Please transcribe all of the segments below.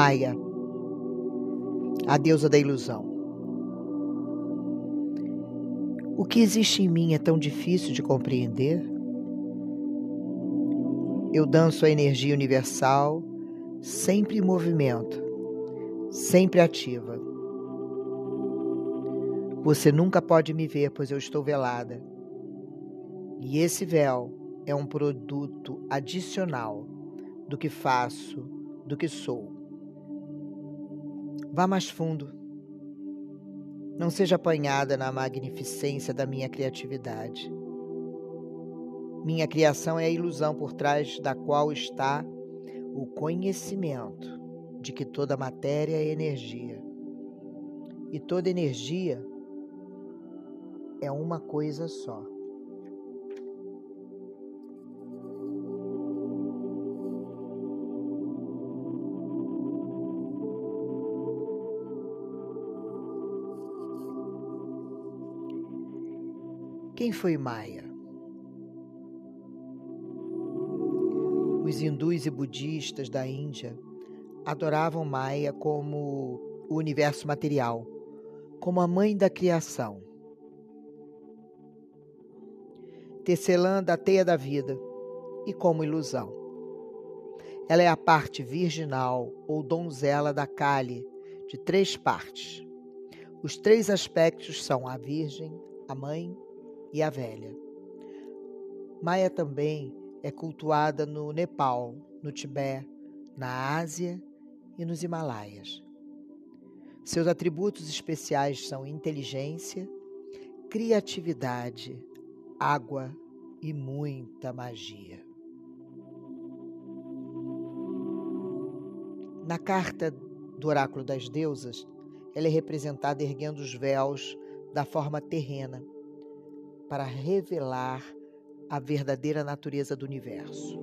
Maia, a deusa da ilusão. O que existe em mim é tão difícil de compreender? Eu danço a energia universal, sempre em movimento, sempre ativa. Você nunca pode me ver, pois eu estou velada. E esse véu é um produto adicional do que faço, do que sou. Vá mais fundo. Não seja apanhada na magnificência da minha criatividade. Minha criação é a ilusão por trás da qual está o conhecimento de que toda matéria é energia. E toda energia é uma coisa só. Quem foi Maia? Os hindus e budistas da Índia adoravam Maia como o universo material, como a mãe da criação. Tecelã da teia da vida e como ilusão. Ela é a parte virginal ou donzela da Kali, de três partes. Os três aspectos são a Virgem, a Mãe e a velha. Maia também é cultuada no Nepal, no Tibete, na Ásia e nos Himalaias. Seus atributos especiais são inteligência, criatividade, água e muita magia. Na carta do Oráculo das Deusas, ela é representada erguendo os véus da forma terrena para revelar a verdadeira natureza do universo.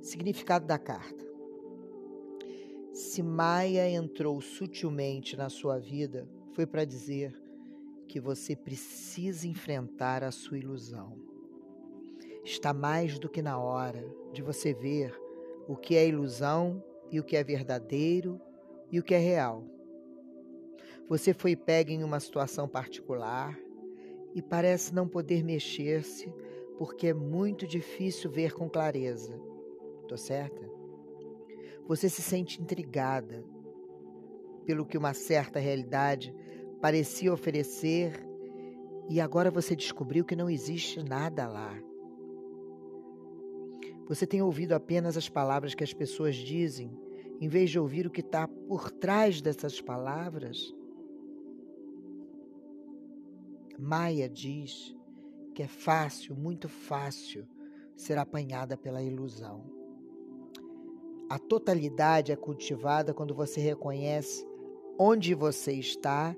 Significado da carta. Se Maia entrou sutilmente na sua vida, foi para dizer que você precisa enfrentar a sua ilusão. Está mais do que na hora de você ver o que é ilusão e o que é verdadeiro e o que é real. Você foi pego em uma situação particular e parece não poder mexer-se porque é muito difícil ver com clareza. Tô certa? Você se sente intrigada pelo que uma certa realidade parecia oferecer e agora você descobriu que não existe nada lá. Você tem ouvido apenas as palavras que as pessoas dizem, em vez de ouvir o que está por trás dessas palavras? Maia diz que é fácil, muito fácil, ser apanhada pela ilusão. A totalidade é cultivada quando você reconhece onde você está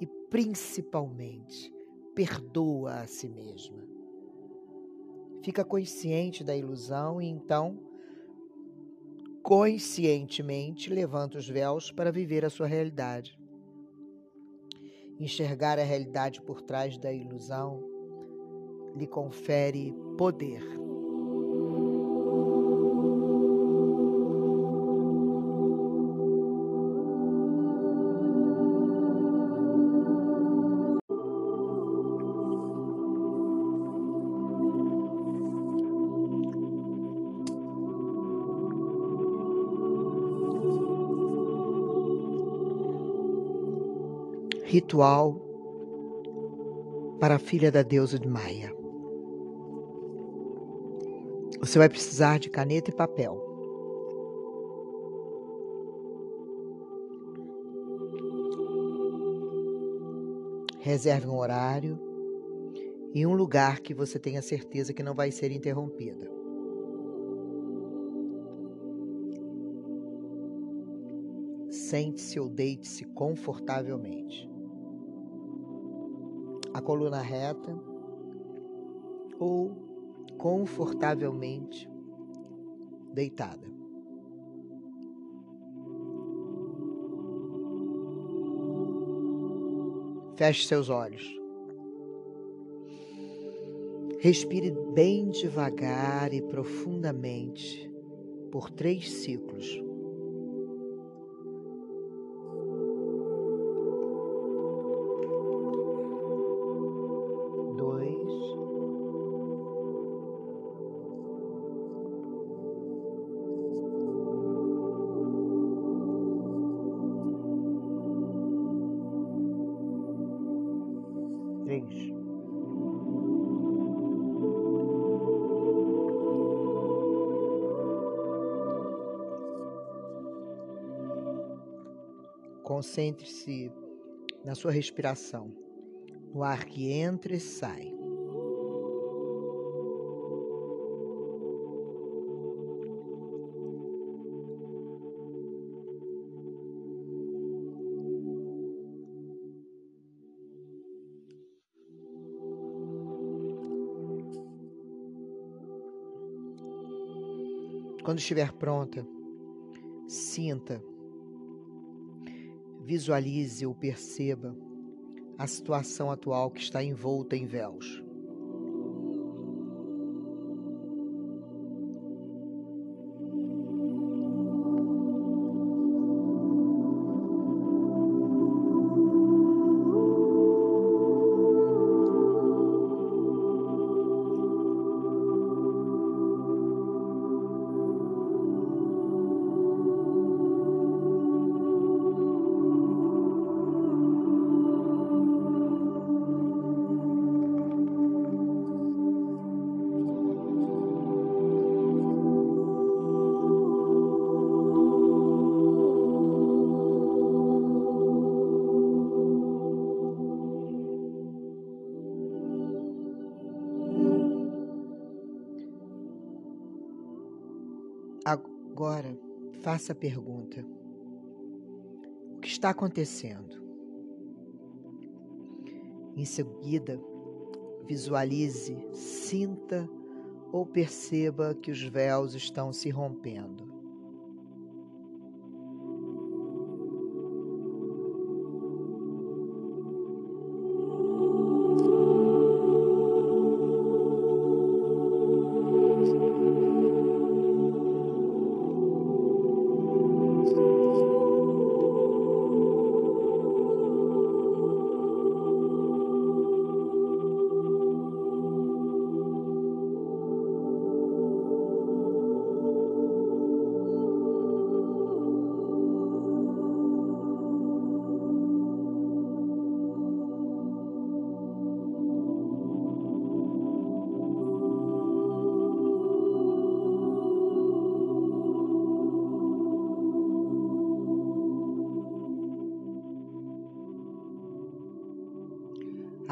e, principalmente, perdoa a si mesma fica consciente da ilusão e então conscientemente levanta os véus para viver a sua realidade. Enxergar a realidade por trás da ilusão lhe confere poder. Ritual para a filha da deusa de Maia. Você vai precisar de caneta e papel. Reserve um horário e um lugar que você tenha certeza que não vai ser interrompida. Sente-se ou deite-se confortavelmente coluna reta ou confortavelmente deitada. Feche seus olhos. Respire bem devagar e profundamente por três ciclos. Concentre-se na sua respiração, no ar que entra e sai. Quando estiver pronta, sinta visualize ou perceba a situação atual que está envolta em véus. Agora, faça a pergunta: O que está acontecendo? Em seguida, visualize, sinta ou perceba que os véus estão se rompendo.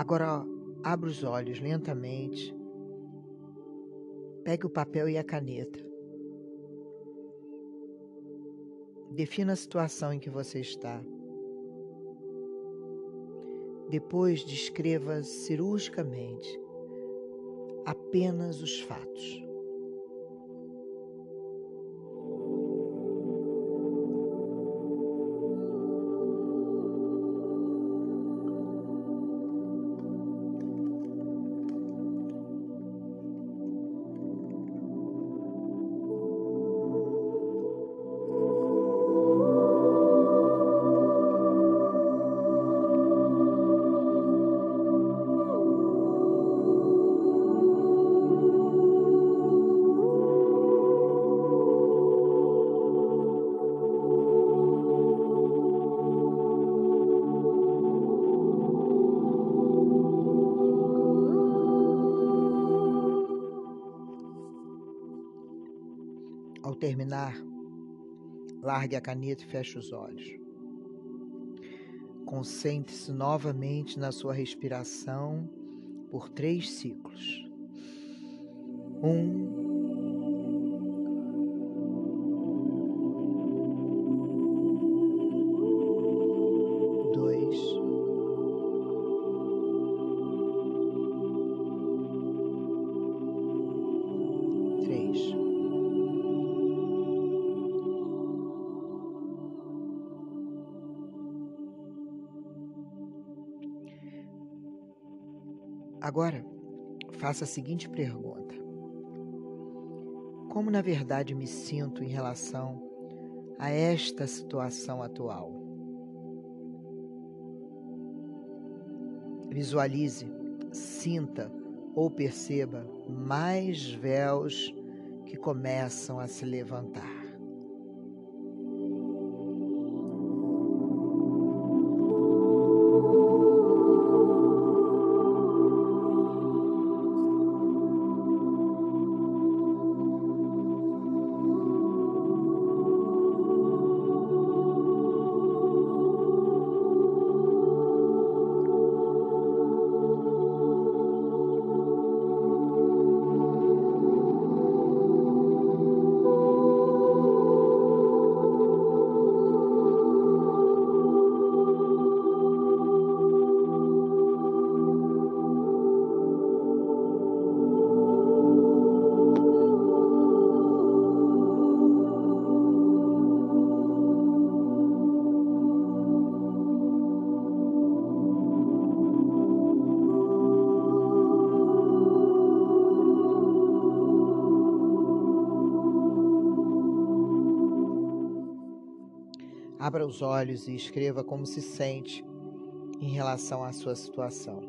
Agora abra os olhos lentamente. Pegue o papel e a caneta. Defina a situação em que você está. Depois descreva cirurgicamente apenas os fatos. Terminar, largue a caneta e feche os olhos. Concentre-se novamente na sua respiração por três ciclos. Um, Agora, faça a seguinte pergunta: Como na verdade me sinto em relação a esta situação atual? Visualize, sinta ou perceba mais véus que começam a se levantar. Abra os olhos e escreva como se sente em relação à sua situação.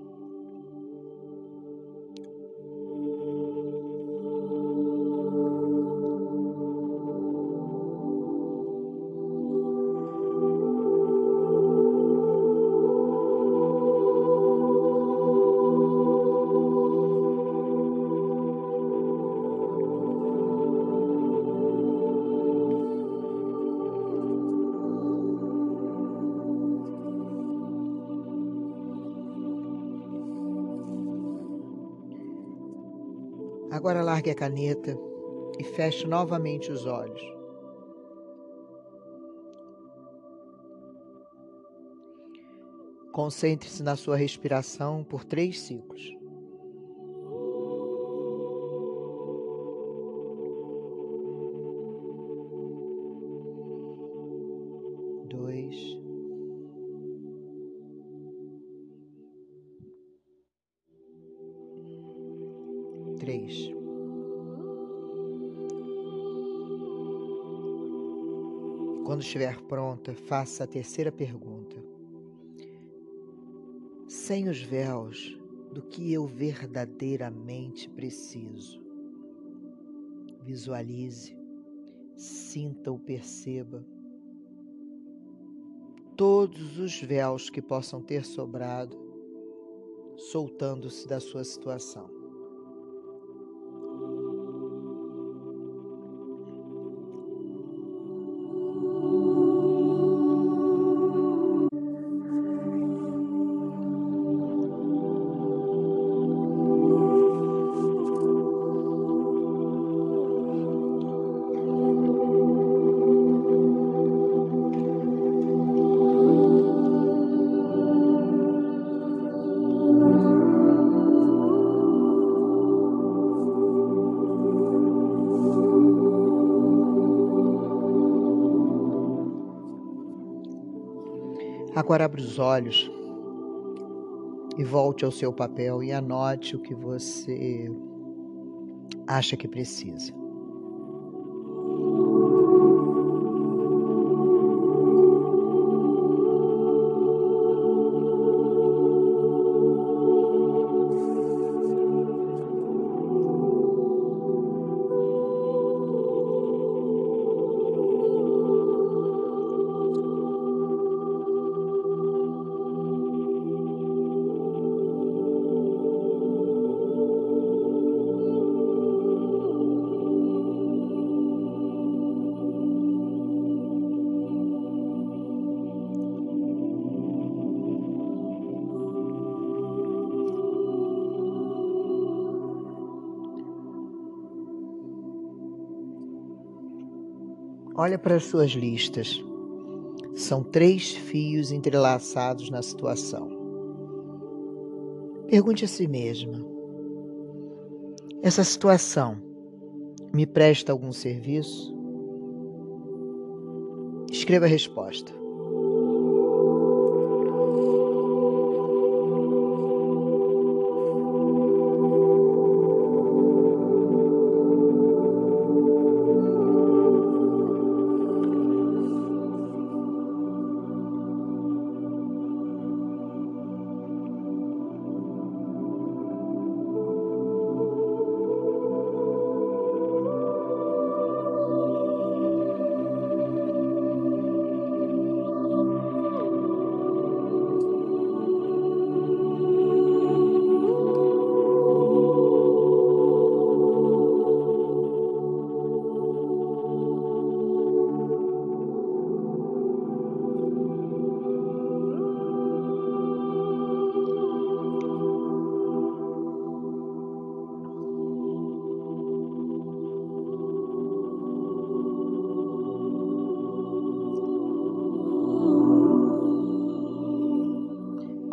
Agora largue a caneta e feche novamente os olhos. Concentre-se na sua respiração por três ciclos. Quando estiver pronta, faça a terceira pergunta. Sem os véus do que eu verdadeiramente preciso. Visualize, sinta ou perceba todos os véus que possam ter sobrado, soltando-se da sua situação. Agora abra os olhos e volte ao seu papel e anote o que você acha que precisa. Olha para as suas listas. São três fios entrelaçados na situação. Pergunte a si mesma: essa situação me presta algum serviço? Escreva a resposta.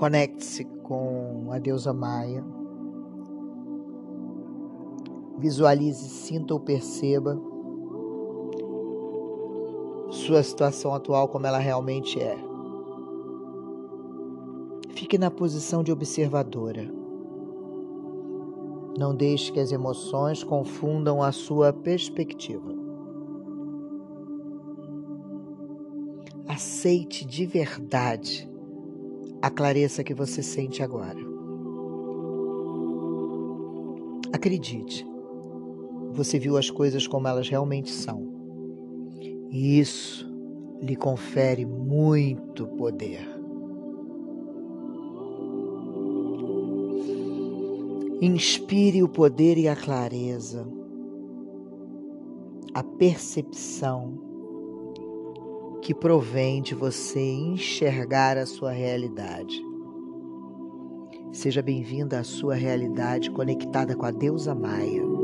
Conecte-se com a deusa Maia. Visualize, sinta ou perceba sua situação atual como ela realmente é. Fique na posição de observadora. Não deixe que as emoções confundam a sua perspectiva. Aceite de verdade a clareza que você sente agora. Acredite, você viu as coisas como elas realmente são. E isso lhe confere muito poder. Inspire o poder e a clareza, a percepção que provém de você enxergar a sua realidade. Seja bem-vinda à sua realidade conectada com a deusa Maia.